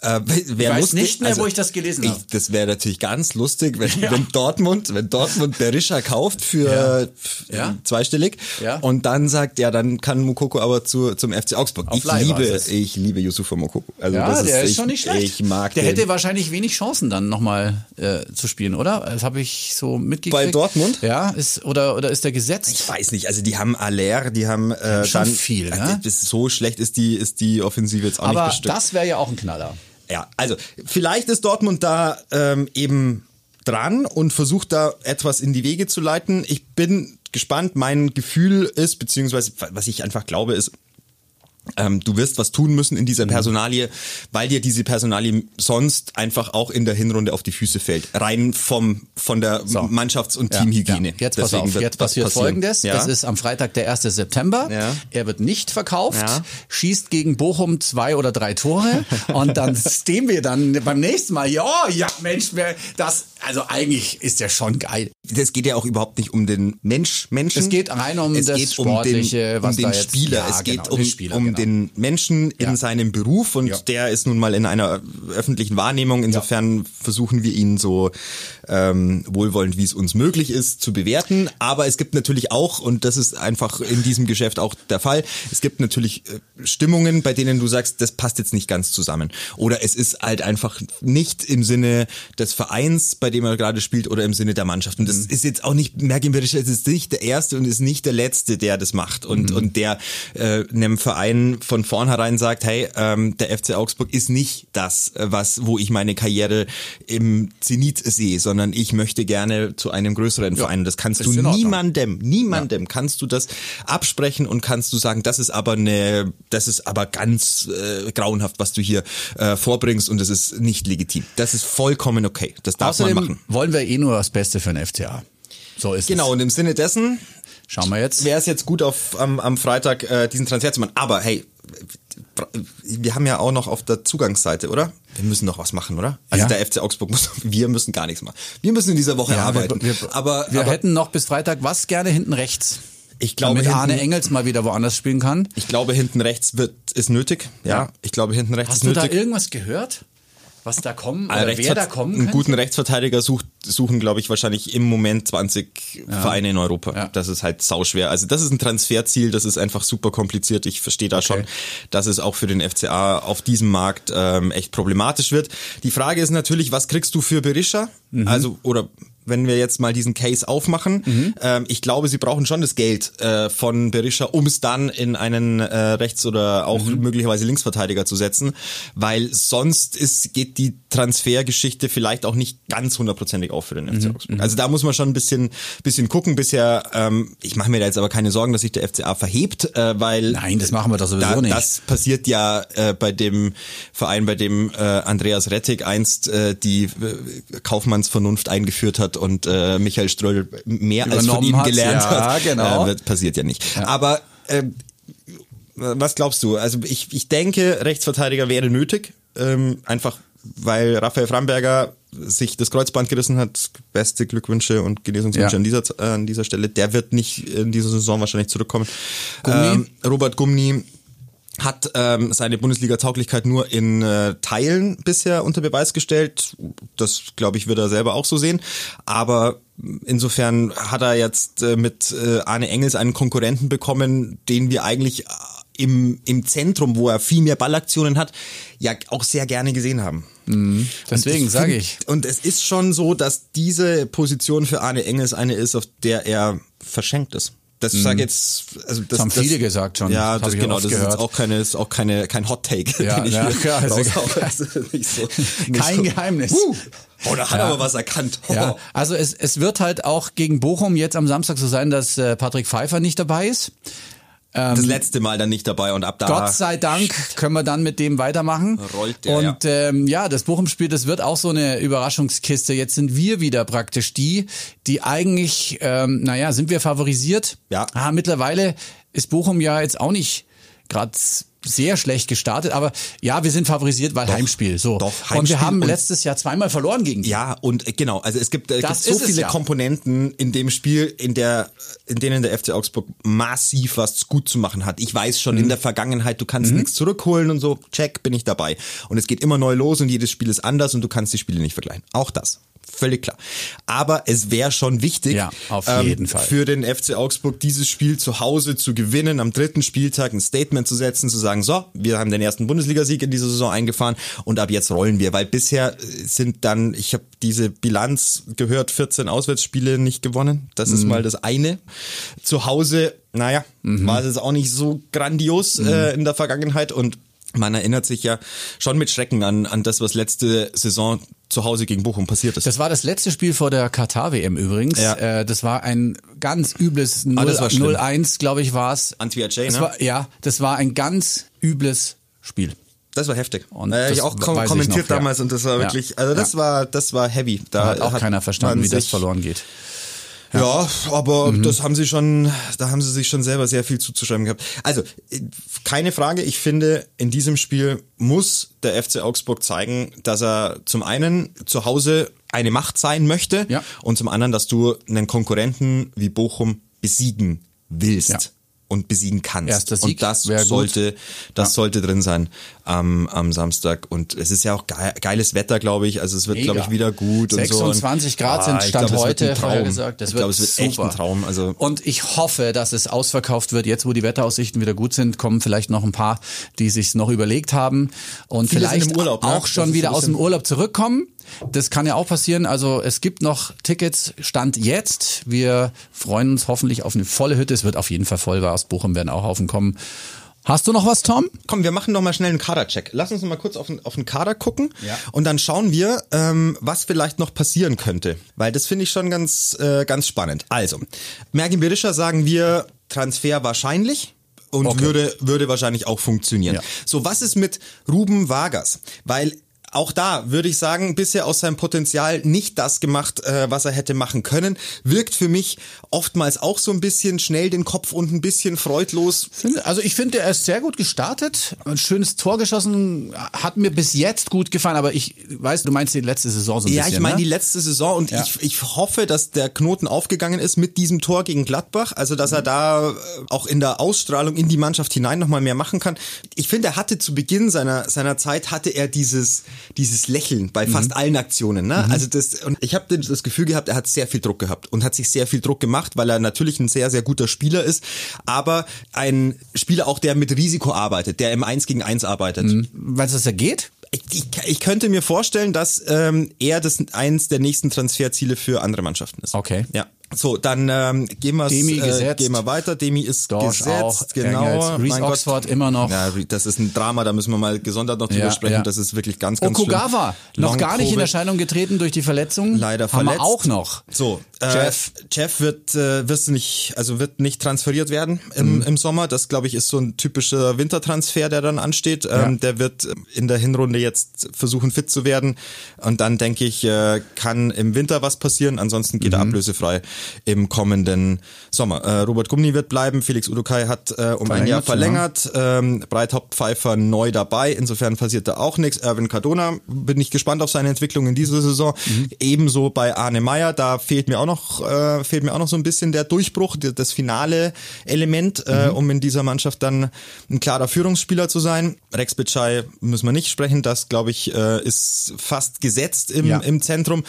Äh, wär weiß lustig, nicht mehr, wo ich das gelesen ich, habe. Das wäre natürlich ganz lustig, wenn, wenn Dortmund, wenn Dortmund Berisha kauft für Ja. Ja. zweistellig Ja. und dann sagt, ja, dann kann Mukoko aber zu, zum FC Augsburg. Auf ich liebe, ich liebe Yusufa Mukoko. Also Ja, das der ist ich, schon nicht schlecht. Ich mag der den. hätte wahrscheinlich wenig Chancen dann nochmal äh, zu spielen, oder? Das habe ich so mitgekriegt. Bei Dortmund? Ja, ist oder oder ist der gesetzt? Ich weiß nicht, also die haben Aller, die haben äh, schon dann viel, ne? Also, das ist so schlecht ist die ist die Offensive jetzt auch Aber nicht bestimmt. das wäre ja auch ein Knaller. Ja, also vielleicht ist Dortmund da ähm, eben dran und versucht da etwas in die Wege zu leiten. Ich bin gespannt. Mein Gefühl ist, beziehungsweise was ich einfach glaube, ist, ähm, du wirst was tun müssen in dieser Mhm. Personalie, weil dir diese Personalie sonst einfach auch in der Hinrunde auf die Füße fällt. Rein vom von der So. Mannschafts- und Ja, Teamhygiene. Ja. Jetzt pass Deswegen auf, jetzt passiert passieren. folgendes. Ja? Das ist am Freitag der 1. September. Ja. Er wird nicht verkauft, schießt gegen Bochum zwei oder drei Tore und dann stehen wir dann beim nächsten Mal. Ja, ja, Mensch, wer- das, also eigentlich ist der schon geil. Das geht ja auch überhaupt nicht um den Mensch, Menschen. Es geht rein um es das geht Sportliche, um den, was um den da jetzt- Spieler. Ja, es geht genau, um, den Spieler, um genau. den Menschen in Ja. seinem Beruf und Ja. der ist nun mal in einer öffentlichen Wahrnehmung. Insofern versuchen wir ihn so ähm, wohlwollend, wie es uns möglich ist, zu bewerten. Aber es gibt natürlich auch, und das ist einfach in diesem Geschäft auch der Fall, es gibt natürlich äh, Stimmungen, bei denen du sagst, das passt jetzt nicht ganz zusammen. Oder es ist halt einfach nicht im Sinne des Vereins, bei dem er gerade spielt, oder im Sinne der Mannschaft. Und das ist jetzt auch nicht, Merkin Berisha ist nicht der Erste und ist nicht der Letzte, der das macht. Und, und der äh, einem Verein von vornherein sagt, hey, ähm, der FC Augsburg ist nicht das, äh, was, wo ich meine Karriere im Zenit sehe, sondern ich möchte gerne zu einem größeren Verein. Das kannst du niemandem, niemandem kannst du das absprechen und kannst du sagen, das ist aber eine, das ist aber ganz äh, grauenhaft, was du hier äh, vorbringst und das ist nicht legitim. Das ist vollkommen okay. Das darf Außerdem man machen. wollen wir eh nur das Beste für den FCA. So ist Genau, es. und im Sinne dessen Schauen wir jetzt. wäre es jetzt gut, auf, am, am Freitag äh, diesen Transfer zu machen. Aber hey, wir haben ja auch noch auf der Zugangsseite, oder? Wir müssen noch was machen, oder? Also Ja. der FC Augsburg muss, wir müssen gar nichts machen. Wir müssen in dieser Woche Ja, arbeiten. Wir, wir, aber wir aber hätten noch bis Freitag was gerne hinten rechts. Ich glaube, damit Arne Engels mal wieder woanders spielen kann. ich glaube, hinten rechts wird, ist nötig. Ja, Ja. ich glaube, hinten rechts Hast ist du da nötig. irgendwas gehört? Was da kommen Ein oder wer da kommen einen guten Rechtsverteidiger sucht, suchen, glaube ich, wahrscheinlich im Moment 20 Vereine in Europa. Ja. Das ist halt sauschwer. Also das ist ein Transferziel, das ist einfach super kompliziert. Ich verstehe da schon, dass es auch für den FCA auf diesem Markt ähm, echt problematisch wird. Die Frage ist natürlich, was kriegst du für Berisha? Mhm. Also, oder wenn wir jetzt mal diesen Case aufmachen, Mhm. ähm, ich glaube, sie brauchen schon das Geld äh, von Berisha, um es dann in einen äh, Rechts- oder auch Mhm. möglicherweise Linksverteidiger zu setzen, weil sonst ist, geht die Transfergeschichte vielleicht auch nicht ganz hundertprozentig auf für den Mhm. FC Augsburg. Also da muss man schon ein bisschen, bisschen gucken. Bisher, ähm, ich mache mir da jetzt aber keine Sorgen, dass sich der FCA verhebt, äh, weil Nein, das machen wir doch sowieso da, nicht. Das passiert ja äh, bei dem Verein, bei dem äh, Andreas Rettig einst äh, die äh, Kaufmannsvernunft eingeführt hat und äh, Michael Ströll mehr als von ihm gelernt ja, hat. genau. Äh, passiert ja nicht. Aber äh, was glaubst du? Also ich, ich denke, Rechtsverteidiger wäre nötig, ähm, einfach weil Raphael Framberger sich das Kreuzband gerissen hat. Beste Glückwünsche und Genesungswünsche Ja. an dieser äh, an dieser Stelle. Der wird nicht in dieser Saison wahrscheinlich zurückkommen. Gummi? Ähm, Robert Gumni hat ähm, seine Bundesliga-Tauglichkeit nur in äh, Teilen bisher unter Beweis gestellt. Das, glaube ich, wird er selber auch so sehen. Aber insofern hat er jetzt äh, mit äh, Arne Engels einen Konkurrenten bekommen, den wir eigentlich äh, im, im Zentrum, wo er viel mehr Ballaktionen hat, ja auch sehr gerne gesehen haben. Deswegen Und sage ich. Und es ist schon so, dass diese Position für Arne Engels eine ist, auf der er verschenkt ist. Das mhm. sage jetzt, also das, das haben viele gesagt schon. Ja, das, das genau, das gehört. ist auch keine, ist auch keine, kein Hot Take. Ja, ja, ja also, also nicht so, nicht kein so. Geheimnis. Uh, oh, da hat ja. aber was erkannt. Oh. Ja, also es, es wird halt auch gegen Bochum jetzt am Samstag so sein, dass äh, Patrick Pfeiffer nicht dabei ist. Ähm, das letzte Mal dann nicht dabei und ab da. Gott sei Dank können wir dann mit dem weitermachen. Rollt der, und ja, ähm, ja das Bochum-Spiel, das wird auch so eine Überraschungskiste. Jetzt sind wir wieder praktisch die, die eigentlich, ähm, naja, sind wir favorisiert. Ja. Ah, mittlerweile ist Bochum ja jetzt auch nicht gerade sehr schlecht gestartet, aber ja, wir sind favorisiert, weil doch, Heimspiel. So. Doch, Heimspiel und wir haben und letztes Jahr zweimal verloren gegen die. Ja, und äh, genau, also es gibt, äh, gibt so viele ja. Komponenten in dem Spiel, in der, in denen der FC Augsburg massiv was gut zu machen hat. Ich weiß schon mhm. in der Vergangenheit, du kannst mhm. nichts zurückholen und so, check, bin ich dabei. Und es geht immer neu los und jedes Spiel ist anders und du kannst die Spiele nicht vergleichen. Auch das völlig klar. Aber es wäre schon wichtig, ja, auf jeden ähm, Fall. für den FC Augsburg dieses Spiel zu Hause zu gewinnen, am dritten Spieltag ein Statement zu setzen, zu sagen, so, wir haben den ersten Bundesligasieg in dieser Saison eingefahren und ab jetzt rollen wir, weil bisher sind dann, ich habe diese Bilanz gehört, 14 Auswärtsspiele nicht gewonnen. Das ist mhm. mal das eine. Zu Hause, naja, mhm. war es jetzt auch nicht so grandios mhm. äh, in der Vergangenheit und man erinnert sich ja schon mit Schrecken an, an das, was letzte Saison zu Hause gegen Bochum passiert ist. Das war das letzte Spiel vor der Katar-WM übrigens. Ja. Äh, das war ein ganz übles 0-1, ah, glaube ich, war es. Antwi Jay, ne? War, ja, das war ein ganz übles Spiel. Das war heftig. Und äh, ich auch kom kommentiert ich noch, damals ja. und das war wirklich, also das ja. war, das war heavy. Da hat auch hat keiner verstanden, wie das verloren geht. Ja, ja aber mhm. das haben sie schon, da haben sie sich schon selber sehr viel zuzuschreiben gehabt. Also, keine Frage, ich finde, in diesem Spiel muss der FC Augsburg zeigen, dass er zum einen zu Hause eine Macht sein möchte ja. und zum anderen, dass du einen Konkurrenten wie Bochum besiegen willst. Ja und besiegen kannst. Erster Sieg und das sollte, gut. das ja. sollte drin sein am, am Samstag. Und es ist ja auch ge geiles Wetter, glaube ich. Also es wird, glaube ich, wieder gut. 26 so. Grad sind ah, Stand glaub, heute, Traum. gesagt. Das ich glaube, es wird super. echt ein Traum. Also und ich hoffe, dass es ausverkauft wird. Jetzt, wo die Wetteraussichten wieder gut sind, kommen vielleicht noch ein paar, die sich noch überlegt haben und Viele vielleicht Urlaub, auch ne? schon wieder aus dem Urlaub zurückkommen. Das kann ja auch passieren. Also es gibt noch Tickets, Stand jetzt. Wir freuen uns hoffentlich auf eine volle Hütte. Es wird auf jeden Fall voll, weil aus Bochum werden auch Haufen kommen. Hast du noch was, Tom? Komm, wir machen noch mal schnell einen Kadercheck. Lass uns noch mal kurz auf den, auf den Kader gucken ja. und dann schauen wir, ähm, was vielleicht noch passieren könnte. Weil das finde ich schon ganz, äh, ganz spannend. Also, Mergin Berischer sagen wir Transfer wahrscheinlich und okay. würde, würde wahrscheinlich auch funktionieren. Ja. So, was ist mit Ruben Vargas? Weil auch da würde ich sagen, bisher aus seinem Potenzial nicht das gemacht, äh, was er hätte machen können. Wirkt für mich oftmals auch so ein bisschen schnell den Kopf und ein bisschen freudlos. Also ich finde, er ist sehr gut gestartet, ein schönes Tor geschossen, hat mir bis jetzt gut gefallen, aber ich weiß, du meinst die letzte Saison so ein ja, bisschen. Ja, ich meine ne? die letzte Saison und ja. ich, ich hoffe, dass der Knoten aufgegangen ist mit diesem Tor gegen Gladbach, also dass er da äh, auch in der Ausstrahlung in die Mannschaft hinein nochmal mehr machen kann. Ich finde, er hatte zu Beginn seiner, seiner Zeit, hatte er dieses dieses Lächeln bei fast mhm. allen Aktionen. Ne? Mhm. Also das und ich habe das Gefühl gehabt, er hat sehr viel Druck gehabt und hat sich sehr viel Druck gemacht, weil er natürlich ein sehr sehr guter Spieler ist, aber ein Spieler auch, der mit Risiko arbeitet, der im Eins gegen Eins arbeitet. Mhm. Weißt du, was da geht? Ich, ich, ich, könnte mir vorstellen, dass ähm, er das eins der nächsten Transferziele für andere Mannschaften ist. Okay. Ja. So, dann ähm, gehen, wir äh, gehen wir weiter. Demi ist Dorsch gesetzt, auch, genau. Reese Oxford Gott. immer noch. Ja, das ist ein Drama, da müssen wir mal gesondert noch drüber ja, sprechen. Ja. Das ist wirklich ganz, ganz Okugawa, schlimm. noch gar nicht in Erscheinung getreten durch die Verletzung. Leider Haben verletzt. Wir auch noch. So, äh, Jeff. Jeff wird, äh, wirst nicht, also wird nicht transferiert werden im, mhm. im Sommer. Das, glaube ich, ist so ein typischer Wintertransfer, der dann ansteht. Ähm, ja. Der wird in der Hinrunde jetzt versuchen, fit zu werden. Und dann, denke ich, äh, kann im Winter was passieren. Ansonsten geht mhm. er ablösefrei im kommenden kommenden Sommer. Äh, Robert Gumni wird bleiben, Felix Udukai hat äh, um verlängert, ein Jahr verlängert, ja. ähm, Breithaupt Pfeiffer neu dabei, insofern passiert da auch nichts. Erwin Cardona, bin ich gespannt auf seine Entwicklung in dieser Saison. Mhm. Ebenso bei Arne Meyer, da fehlt mir auch noch, äh, fehlt mir auch noch so ein bisschen der Durchbruch, das finale Element, äh, mhm. um in dieser Mannschaft dann ein klarer Führungsspieler zu sein. Rex Bitschei müssen wir nicht sprechen, das glaube ich äh, ist fast gesetzt im, ja. im Zentrum.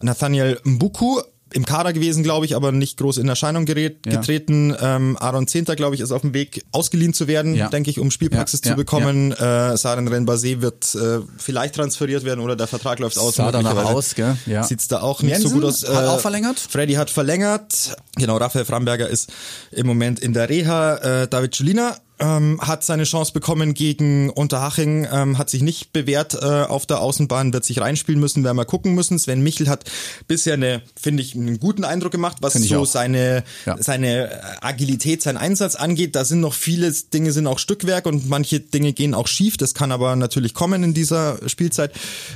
Nathaniel Mbuku im Kader gewesen, glaube ich, aber nicht groß in Erscheinung gerät, Ja. getreten. Ähm, Aaron Zehnter, glaube ich, ist auf dem Weg, ausgeliehen zu werden, Ja. denke ich, um Spielpraxis Ja, zu bekommen. Äh, Saren Renbase wird äh, vielleicht transferiert werden oder der Vertrag läuft aus. Sah danach aus, gell? Ja. Sieht's da auch nicht Jensen so gut aus. Äh, hat auch verlängert? Freddy hat verlängert. Genau, Raphael Framberger ist im Moment in der Reha. Äh, David Julina ähm, hat seine Chance bekommen gegen Unterhaching, ähm, hat sich nicht bewährt äh, auf der Außenbahn, wird sich reinspielen müssen, werden wir gucken müssen. Sven Michel hat bisher eine, finde ich, einen guten Eindruck gemacht, was so auch. seine, Ja. seine Agilität, sein Einsatz angeht. Da sind noch viele Dinge sind auch Stückwerk und manche Dinge gehen auch schief. Das kann aber natürlich kommen in dieser Spielzeit.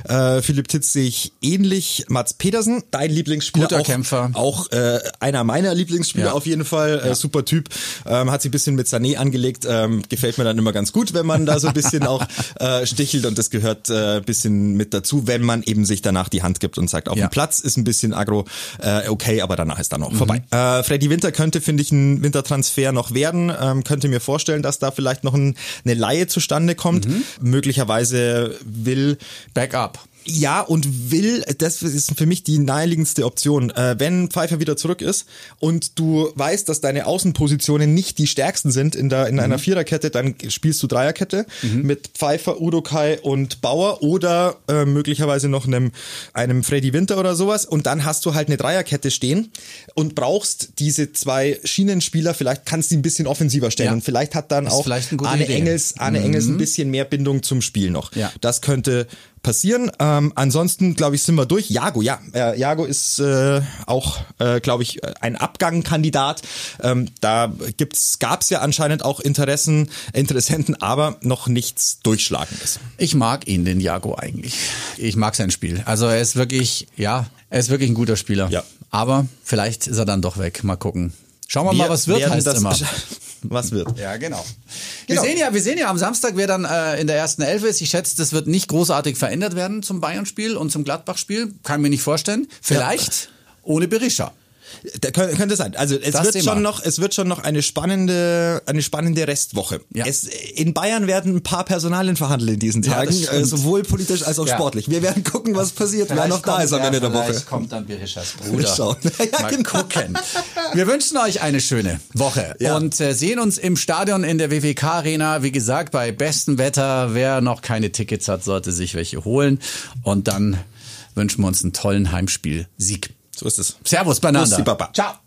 Äh, Philipp Titz sehe ich ähnlich. Mats Pedersen, dein Lieblingsspieler. Guter auch, Kämpfer. Auch äh, einer meiner Lieblingsspieler Ja. auf jeden Fall. Äh, super Typ. Ähm, hat sich ein bisschen mit Sané angelegt. Ähm, gefällt mir dann immer ganz gut, wenn man da so ein bisschen auch äh, stichelt und das gehört äh, ein bisschen mit dazu, wenn man eben sich danach die Hand gibt und sagt, auf Ja. dem Platz ist ein bisschen aggro, äh, okay, aber danach ist dann Mhm. auch vorbei. Äh, Freddy Winter könnte, finde ich, ein Wintertransfer noch werden. Ähm, könnte mir vorstellen, dass da vielleicht noch ein, eine Laie zustande kommt. Mhm. Möglicherweise will Backup. Ja, und will, das ist für mich die naheliegendste Option. Äh, wenn Pfeiffer wieder zurück ist und du weißt, dass deine Außenpositionen nicht die stärksten sind in, der, in einer Viererkette, dann spielst du Dreierkette mit Pfeiffer, Udokai und Bauer oder äh, möglicherweise noch einem, einem Freddy Winter oder sowas. Und dann hast du halt eine Dreierkette stehen und brauchst diese zwei Schienenspieler, vielleicht kannst du die ein bisschen offensiver stellen. Ja. Und vielleicht hat dann auch Arne Idee. Mhm. Engels, Arne Engels ein bisschen mehr Bindung zum Spiel noch. Ja. Das könnte passieren. Ähm, ansonsten, glaube ich, sind wir durch. Jago, ja. Äh, Jago ist äh, auch, äh, glaube ich, ein Abgangkandidat. Ähm, da gibt's, gab's ja anscheinend auch Interessen, Interessenten, aber noch nichts Durchschlagendes. Ich mag ihn, den Jago eigentlich. Ich mag sein Spiel. Also er ist wirklich, ja, er ist wirklich ein guter Spieler. Ja. Aber vielleicht ist er dann doch weg. Mal gucken. Schauen wir mal, Wir was wird, heißt das immer. Was wird? Ja, genau. Wir, Genau. sehen ja, wir sehen ja am Samstag, wer dann äh, in der ersten Elf ist. Ich schätze, das wird nicht großartig verändert werden zum Bayern-Spiel und zum Gladbach-Spiel. Kann mir nicht vorstellen. Vielleicht ohne Berisha. Da könnte, sein. Also es Das wird sehen schon noch, es wird schon noch eine spannende, eine spannende Restwoche. Ja. Es, in Bayern werden ein paar Personalien verhandelt in diesen Ja, Tagen, stimmt. äh, sowohl politisch als auch Ja. sportlich. Wir werden gucken, was passiert, wer noch da ist am Ende der Woche. Vielleicht kommt dann Berishas Mal Bruder. Ja, Mal genau. gucken. Wir wünschen euch eine schöne Woche Ja. und äh, sehen uns im Stadion in der WWK Arena. Wie gesagt, bei bestem Wetter. Wer noch keine Tickets hat, sollte sich welche holen. Und dann wünschen wir uns einen tollen Heimspiel-Sieg. So ist es. Servus Baba. Ciao.